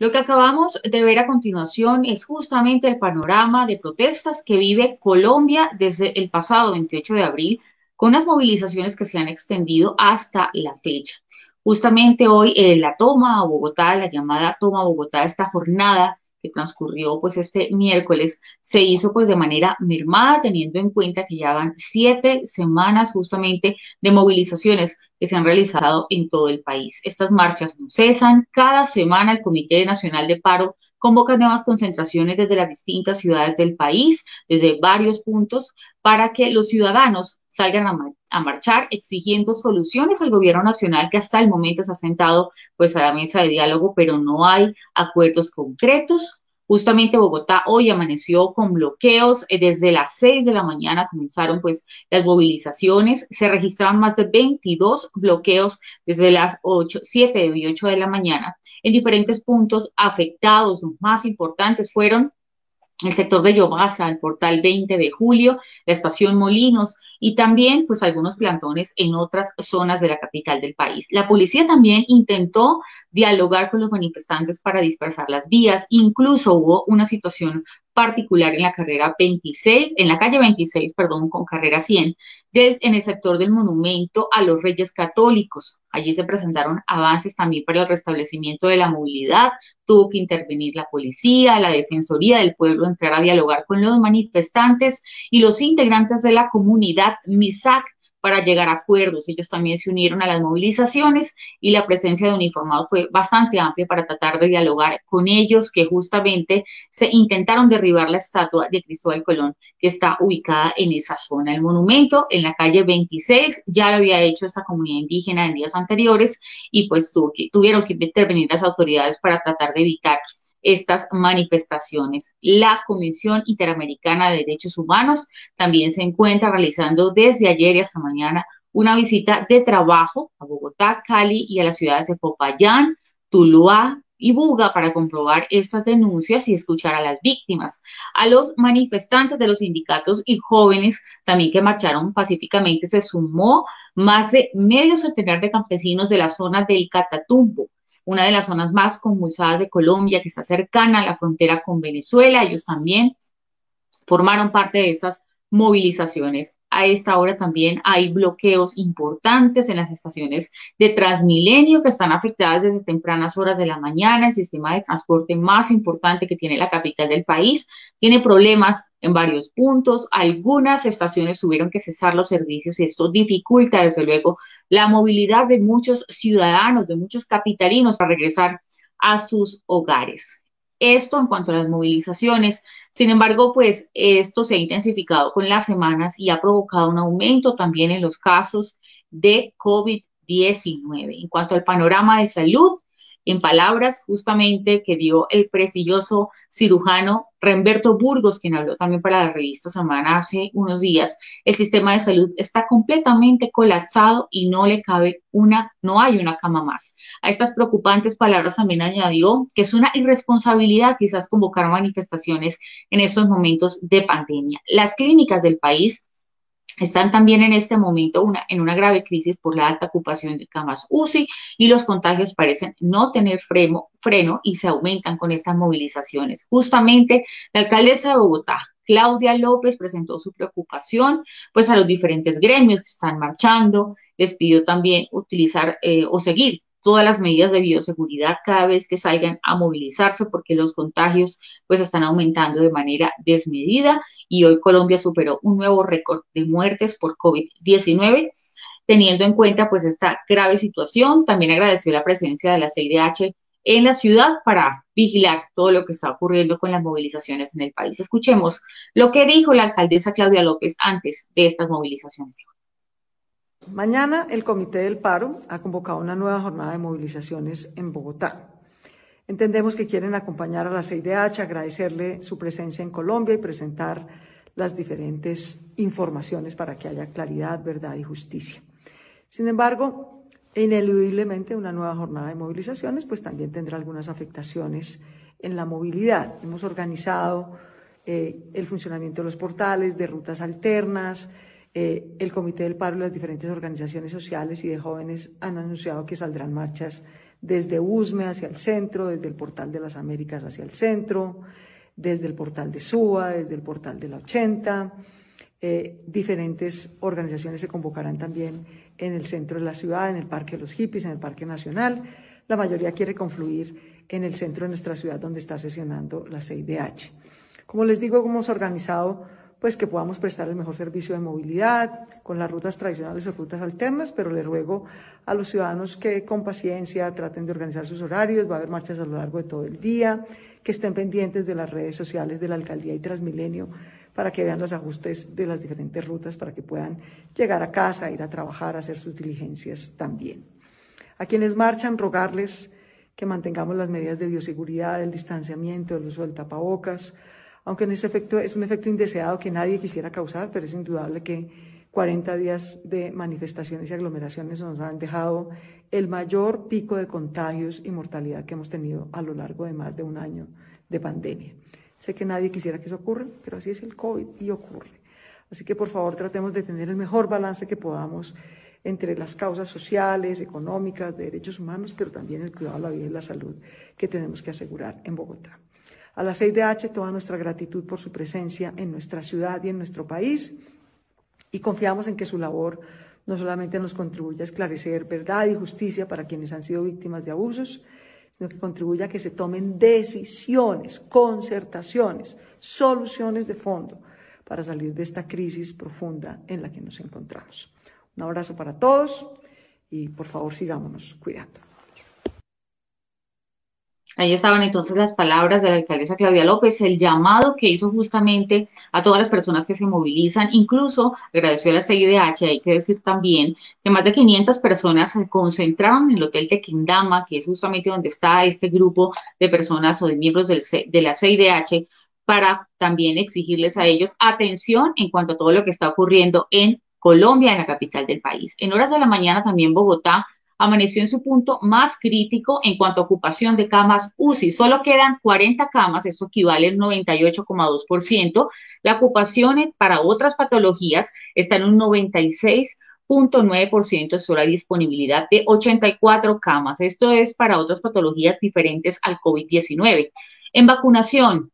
Lo que acabamos de ver a continuación es justamente el panorama de protestas que vive Colombia desde el pasado 28 de abril, con unas movilizaciones que se han extendido hasta la fecha. Justamente hoy eh, la toma a Bogotá, la llamada toma a Bogotá, esta jornada que transcurrió pues este miércoles se hizo pues de manera mermada teniendo en cuenta que ya van siete semanas justamente de movilizaciones que se han realizado en todo el país. Estas marchas no cesan. Cada semana el Comité Nacional de Paro convoca nuevas concentraciones desde las distintas ciudades del país, desde varios puntos, para que los ciudadanos salgan a, marchar exigiendo soluciones al gobierno nacional que hasta el momento se ha sentado pues a la mesa de diálogo, pero no hay acuerdos concretos. Justamente Bogotá hoy amaneció con bloqueos. Eh, desde las 6 de la mañana comenzaron pues las movilizaciones. Se registraron más de 22 bloqueos desde las 8, 7 y 8 de la mañana en diferentes puntos afectados. Los más importantes fueron el sector de Yobasa, el portal 20 de julio, la estación Molinos y también pues algunos plantones en otras zonas de la capital del país. La policía también intentó dialogar con los manifestantes para dispersar las vías, incluso hubo una situación particular en la carrera 26, en la calle 26, perdón, con carrera 100, desde, en el sector del monumento a los Reyes Católicos. Allí se presentaron avances también para el restablecimiento de la movilidad, tuvo que intervenir la policía, la Defensoría del Pueblo, entrar a dialogar con los manifestantes y los integrantes de la comunidad MISAC para llegar a acuerdos. Ellos también se unieron a las movilizaciones y la presencia de uniformados fue bastante amplia para tratar de dialogar con ellos, que justamente se intentaron derribar la estatua de Cristóbal Colón, que está ubicada en esa zona. El monumento en la calle 26 ya lo había hecho esta comunidad indígena en días anteriores y pues tuvieron que intervenir las autoridades para tratar de evitar estas manifestaciones. La Comisión Interamericana de Derechos Humanos también se encuentra realizando desde ayer hasta mañana una visita de trabajo a Bogotá, Cali y a las ciudades de Popayán, Tuluá y Buga para comprobar estas denuncias y escuchar a las víctimas, a los manifestantes de los sindicatos y jóvenes también que marcharon pacíficamente se sumó más de medio centenar de campesinos de la zona del Catatumbo, una de las zonas más convulsadas de Colombia, que está cercana a la frontera con Venezuela. Ellos también formaron parte de estas movilizaciones. A esta hora también hay bloqueos importantes en las estaciones de Transmilenio que están afectadas desde tempranas horas de la mañana. El sistema de transporte más importante que tiene la capital del país tiene problemas en varios puntos. Algunas estaciones tuvieron que cesar los servicios y esto dificulta desde luego la movilidad de muchos ciudadanos, de muchos capitalinos para regresar a sus hogares. Esto en cuanto a las movilizaciones. Sin embargo, pues esto se ha intensificado con las semanas y ha provocado un aumento también en los casos de COVID-19. En cuanto al panorama de salud, en palabras justamente que dio el prestigioso cirujano Remberto Burgos, quien habló también para la revista Semana hace unos días, el sistema de salud está completamente colapsado y no le cabe una, no hay una cama más. A estas preocupantes palabras también añadió que es una irresponsabilidad quizás convocar manifestaciones en estos momentos de pandemia. Las clínicas del país están también en este momento en una grave crisis por la alta ocupación de camas UCI y los contagios parecen no tener freno, y se aumentan con estas movilizaciones. Justamente la alcaldesa de Bogotá, Claudia López, presentó su preocupación pues a los diferentes gremios que están marchando, les pidió también utilizar eh, o seguir todas las medidas de bioseguridad cada vez que salgan a movilizarse porque los contagios pues están aumentando de manera desmedida y hoy Colombia superó un nuevo récord de muertes por COVID-19 teniendo en cuenta pues esta grave situación. También agradeció la presencia de la CIDH en la ciudad para vigilar todo lo que está ocurriendo con las movilizaciones en el país. Escuchemos lo que dijo la alcaldesa Claudia López antes de estas movilizaciones. Mañana el Comité del Paro ha convocado una nueva jornada de movilizaciones en Bogotá. Entendemos que quieren acompañar a la CIDH, agradecerle su presencia en Colombia y presentar las diferentes informaciones para que haya claridad, verdad y justicia. Sin embargo, ineludiblemente una nueva jornada de movilizaciones pues también tendrá algunas afectaciones en la movilidad. Hemos organizado eh, el funcionamiento de los portales, de rutas alternas, eh, el Comité del Paro y las diferentes organizaciones sociales y de jóvenes han anunciado que saldrán marchas desde USME hacia el centro, desde el Portal de las Américas hacia el centro, desde el Portal de SUA, desde el Portal de la 80. Eh, diferentes organizaciones se convocarán también en el centro de la ciudad, en el Parque de los Hippies, en el Parque Nacional. La mayoría quiere confluir en el centro de nuestra ciudad donde está sesionando la CIDH. Como les digo, hemos organizado pues que podamos prestar el mejor servicio de movilidad con las rutas tradicionales o rutas alternas, pero le ruego a los ciudadanos que con paciencia traten de organizar sus horarios, va a haber marchas a lo largo de todo el día, que estén pendientes de las redes sociales de la alcaldía y Transmilenio para que vean los ajustes de las diferentes rutas, para que puedan llegar a casa, ir a trabajar, hacer sus diligencias también. A quienes marchan, rogarles que mantengamos las medidas de bioseguridad, el distanciamiento, el uso del tapabocas, aunque en ese efecto es un efecto indeseado que nadie quisiera causar, pero es indudable que 40 días de manifestaciones y aglomeraciones nos han dejado el mayor pico de contagios y mortalidad que hemos tenido a lo largo de más de un año de pandemia. Sé que nadie quisiera que eso ocurra, pero así es el COVID y ocurre. Así que por favor tratemos de tener el mejor balance que podamos entre las causas sociales, económicas, de derechos humanos, pero también el cuidado de la vida y la salud que tenemos que asegurar en Bogotá. A la CIDH toda nuestra gratitud por su presencia en nuestra ciudad y en nuestro país y confiamos en que su labor no solamente nos contribuya a esclarecer verdad y justicia para quienes han sido víctimas de abusos, sino que contribuya a que se tomen decisiones, concertaciones, soluciones de fondo para salir de esta crisis profunda en la que nos encontramos. Un abrazo para todos y por favor sigámonos cuidando. Ahí estaban entonces las palabras de la alcaldesa Claudia López, el llamado que hizo justamente a todas las personas que se movilizan, incluso agradeció a la CIDH, hay que decir también que más de 500 personas se concentraron en el Hotel Tequindama, que es justamente donde está este grupo de personas o de miembros del, de la CIDH, para también exigirles a ellos atención en cuanto a todo lo que está ocurriendo en Colombia, en la capital del país. En horas de la mañana también Bogotá amaneció en su punto más crítico en cuanto a ocupación de camas UCI. Solo quedan 40 camas, esto equivale al 98,2%. La ocupación para otras patologías está en un 96,9%, es la disponibilidad de 84 camas. Esto es para otras patologías diferentes al COVID-19. En vacunación,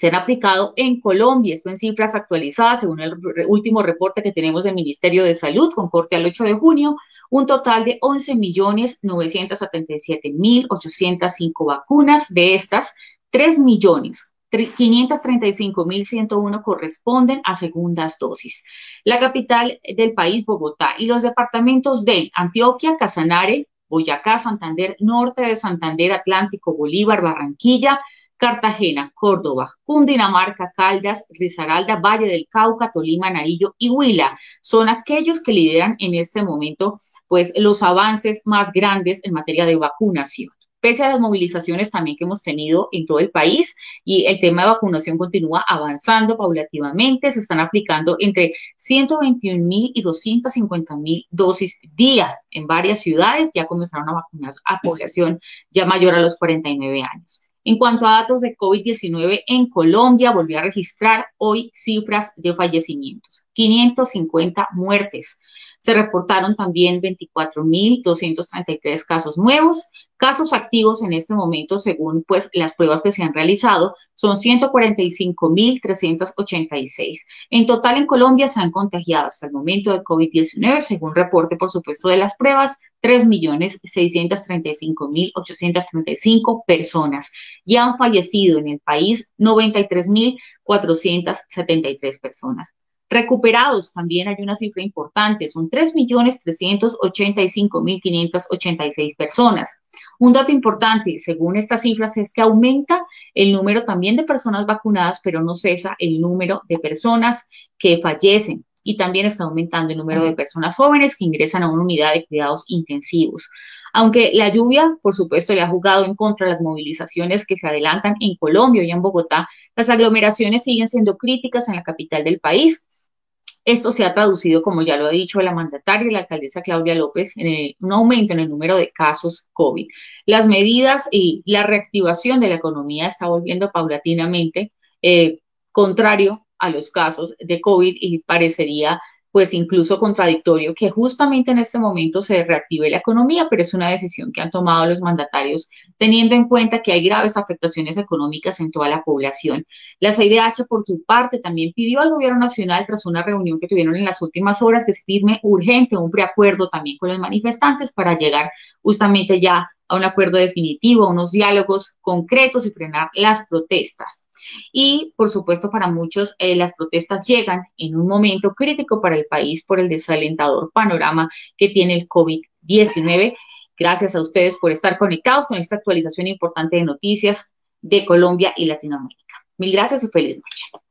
se han aplicado en Colombia, esto en cifras actualizadas según el último reporte que tenemos del Ministerio de Salud con corte al 8 de junio, un total de 11.977.805 vacunas. De estas, 3.535.101 corresponden a segundas dosis. La capital del país, Bogotá, y los departamentos de Antioquia, Casanare, Boyacá, Santander, Norte de Santander, Atlántico, Bolívar, Barranquilla, Cartagena, Córdoba, Cundinamarca, Caldas, Risaralda, Valle del Cauca, Tolima, Nariño y Huila. Son aquellos que lideran en este momento pues los avances más grandes en materia de vacunación. Pese a las movilizaciones también que hemos tenido en todo el país y el tema de vacunación continúa avanzando paulativamente, se están aplicando entre 121 mil y 250 mil dosis día en varias ciudades, ya comenzaron a vacunar a población ya mayor a los 49 años. En cuanto a datos de COVID-19 en Colombia, volvió a registrar hoy cifras de fallecimientos, 550 muertes. Se reportaron también 24.233 casos nuevos. Casos activos en este momento, según pues las pruebas que se han realizado, son 145.386. En total en Colombia se han contagiado hasta el momento de COVID-19, según reporte por supuesto de las pruebas, 3.635.835 personas y han fallecido en el país 93.473 personas. Recuperados también hay una cifra importante, son 3.385.586 personas. Un dato importante, según estas cifras, es que aumenta el número también de personas vacunadas, pero no cesa el número de personas que fallecen y también está aumentando el número de personas jóvenes que ingresan a una unidad de cuidados intensivos. Aunque la lluvia, por supuesto, le ha jugado en contra las movilizaciones que se adelantan en Colombia y en Bogotá, las aglomeraciones siguen siendo críticas en la capital del país esto se ha traducido, como ya lo ha dicho la mandataria la alcaldesa Claudia López, en un aumento en el número de casos COVID. Las medidas y la reactivación de la economía está volviendo paulatinamente, eh, contrario a los casos de COVID y parecería pues incluso contradictorio que justamente en este momento se reactive la economía, pero es una decisión que han tomado los mandatarios teniendo en cuenta que hay graves afectaciones económicas en toda la población. La CIDH, por su parte, también pidió al gobierno nacional, tras una reunión que tuvieron en las últimas horas, que se firme urgente un preacuerdo también con los manifestantes para llegar justamente ya a un acuerdo definitivo, a unos diálogos concretos y frenar las protestas. Y, por supuesto, para muchos eh, las protestas llegan en un momento crítico para el país por el desalentador panorama que tiene el COVID-19. Gracias a ustedes por estar conectados con esta actualización importante de noticias de Colombia y Latinoamérica. Mil gracias y feliz noche.